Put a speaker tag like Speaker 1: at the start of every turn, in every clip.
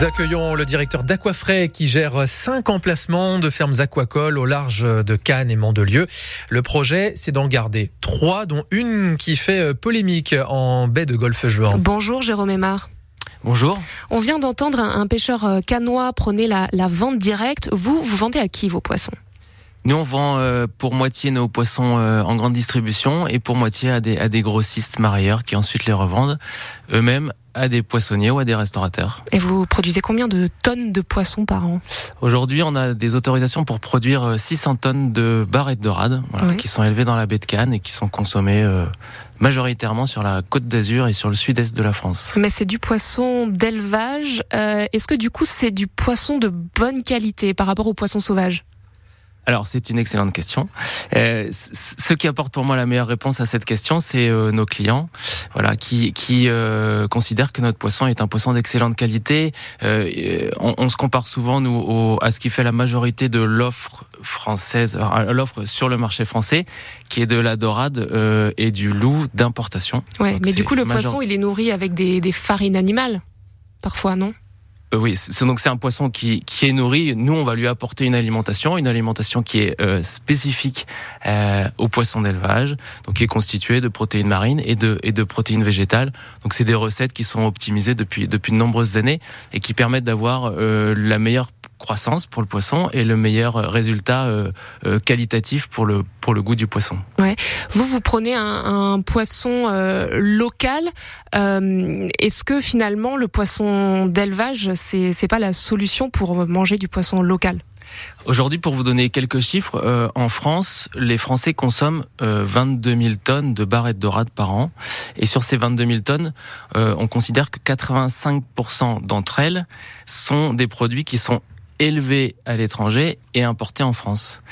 Speaker 1: Nous accueillons le directeur d'Aquafray qui gère cinq emplacements de fermes aquacoles au large de Cannes et Mandelieu. Le projet, c'est d'en garder trois, dont une qui fait polémique en baie de Golfe-Juan.
Speaker 2: Bonjour Jérôme Aymar.
Speaker 3: Bonjour.
Speaker 2: On vient d'entendre un pêcheur canois prôner la, la vente directe. Vous, vous vendez à qui vos poissons?
Speaker 3: Nous, on vend euh, pour moitié nos poissons euh, en grande distribution et pour moitié à des, à des grossistes marieurs qui ensuite les revendent eux-mêmes à des poissonniers ou à des restaurateurs.
Speaker 2: Et vous produisez combien de tonnes de poissons par an?
Speaker 3: Aujourd'hui, on a des autorisations pour produire 600 euh, tonnes de barrettes dorades voilà, qui sont élevées dans la baie de Cannes et qui sont consommées majoritairement sur la côte d'Azur et sur le sud-est de la France.
Speaker 2: Mais c'est du poisson d'élevage. Euh, Est-ce que du coup c'est du poisson de bonne qualité par rapport au poisson sauvage
Speaker 3: alors c'est une excellente question. Euh, ce qui apporte pour moi la meilleure réponse à cette question, c'est euh, nos clients, voilà, qui, qui euh, considèrent que notre poisson est un poisson d'excellente qualité. Euh, on, on, se compare souvent nous au, à ce qui fait la majorité de l'offre française, l'offre sur le marché français, qui est de la dorade euh, et du loup d'importation.
Speaker 2: Ouais, Donc mais du coup le major... poisson il est nourri avec des, des farines animales, parfois non?
Speaker 3: Euh, oui, donc c'est un poisson qui, qui est nourri. Nous, on va lui apporter une alimentation, une alimentation qui est euh, spécifique euh, au poisson d'élevage, donc qui est constituée de protéines marines et de, et de protéines végétales. Donc c'est des recettes qui sont optimisées depuis, depuis de nombreuses années et qui permettent d'avoir euh, la meilleure croissance pour le poisson et le meilleur résultat euh, euh, qualitatif pour le pour le goût du poisson.
Speaker 2: Ouais. Vous vous prenez un, un poisson euh, local. Euh, Est-ce que finalement le poisson d'élevage c'est c'est pas la solution pour manger du poisson local?
Speaker 3: Aujourd'hui, pour vous donner quelques chiffres, euh, en France, les Français consomment euh, 22 000 tonnes de barrettes dorades par an. Et sur ces 22 000 tonnes, euh, on considère que 85% d'entre elles sont des produits qui sont élevés à l'étranger et importés en France.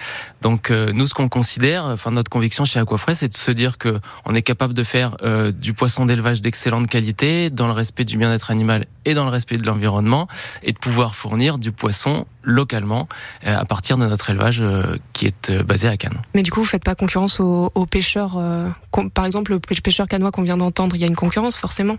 Speaker 3: Donc euh, nous, ce qu'on considère, enfin notre conviction chez Aquafray, c'est de se dire que on est capable de faire euh, du poisson d'élevage d'excellente qualité, dans le respect du bien-être animal et dans le respect de l'environnement, et de pouvoir fournir du poisson localement euh, à partir de notre élevage euh, qui est euh, basé à Cannes.
Speaker 2: Mais du coup, vous faites pas concurrence aux, aux pêcheurs, par exemple le pêcheur canois qu'on vient d'entendre, il y a une concurrence forcément?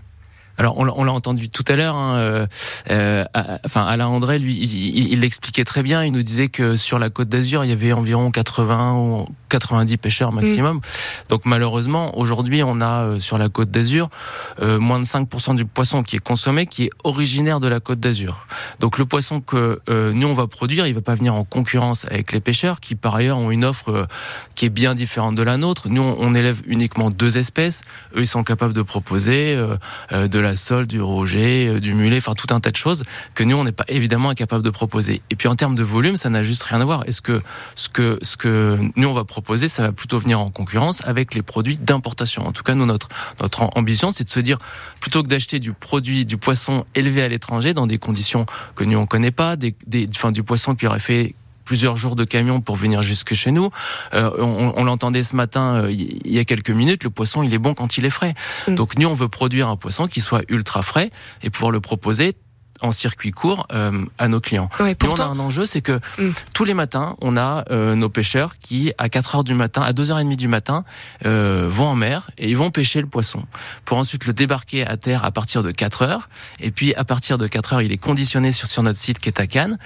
Speaker 3: Alors on, l'a entendu tout à l'heure. Hein, euh, euh, enfin Alain André, lui, il l'expliquait très bien. Il nous disait que sur la Côte d'Azur, il y avait environ 80 ou 90 pêcheurs maximum. Mmh. Donc malheureusement, aujourd'hui, on a euh, sur la Côte d'Azur euh, moins de 5% du poisson qui est consommé, qui est originaire de la Côte d'Azur. Donc le poisson que euh, nous on va produire, il va pas venir en concurrence avec les pêcheurs qui par ailleurs ont une offre qui est bien différente de la nôtre. Nous, on, élève uniquement deux espèces. Eux, ils sont capables de proposer de la la sole, du roger, euh, du mulet, enfin tout un tas de choses que nous on n'est pas évidemment incapable de proposer. Et puis en termes de volume, ça n'a juste rien à voir. Est-ce que ce que ce que nous on va proposer, ça va plutôt venir en concurrence avec les produits d'importation? En tout cas, nous notre notre ambition, c'est de se dire plutôt que d'acheter du produit du poisson élevé à l'étranger dans des conditions que nous on connaît pas, des, des enfin du poisson qui aurait fait plusieurs jours de camion pour venir jusque chez nous. Euh, on, on l'entendait ce matin, euh, il y a quelques minutes, le poisson, il est bon quand il est frais. Mm. Donc nous, on veut produire un poisson qui soit ultra frais et pouvoir le proposer en circuit court euh, à nos clients.
Speaker 2: Ouais, pourtant...
Speaker 3: Et on a un enjeu, c'est que mm. tous les matins, on a euh, nos pêcheurs qui, à 4 heures du matin, à 2h30 du matin, euh, vont en mer et ils vont pêcher le poisson pour ensuite le débarquer à terre à partir de 4 heures. Et puis, à partir de 4 heures, il est conditionné sur, sur notre site qui est à Cannes.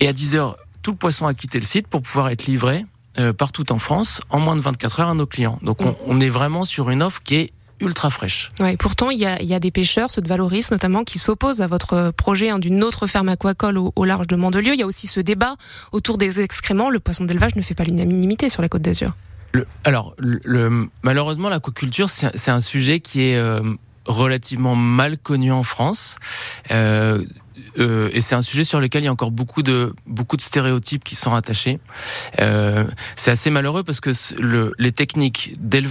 Speaker 3: Et à 10 heures, tout le poisson a quitté le site pour pouvoir être livré euh, partout en France en moins de 24 heures à nos clients. Donc on, on est vraiment sur une offre qui est ultra fraîche.
Speaker 2: Ouais, pourtant, il y a, y a, des pêcheurs, ceux de Valoris notamment, qui s'opposent à votre projet hein, d'une autre ferme aquacole au, au, large de Mandelieu. Il y a aussi ce débat autour des excréments. Le poisson d'élevage ne fait pas l'unanimité sur la côte d'Azur.
Speaker 3: Le, alors, le, le, malheureusement, l'aquaculture, c'est un sujet qui est euh, relativement mal connu en France. Euh, euh, et c'est un sujet sur lequel il y a encore beaucoup de beaucoup de stéréotypes qui sont attachés. Euh, c'est assez malheureux parce que le, les techniques d'élevage